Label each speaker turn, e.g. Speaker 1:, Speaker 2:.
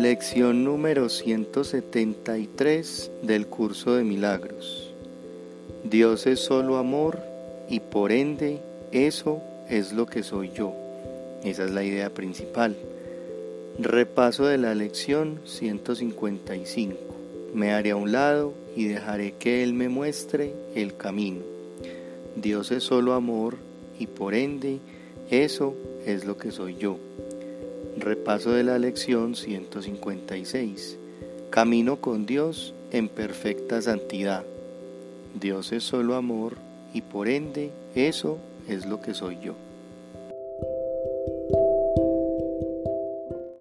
Speaker 1: Lección número 173 del curso de milagros. Dios es solo amor y por ende eso es lo que soy yo. Esa es la idea principal. Repaso de la lección 155. Me haré a un lado y dejaré que Él me muestre el camino. Dios es solo amor y por ende eso es lo que soy yo. Repaso de la lección 156. Camino con Dios en perfecta santidad. Dios es solo amor y por ende eso es lo que soy yo.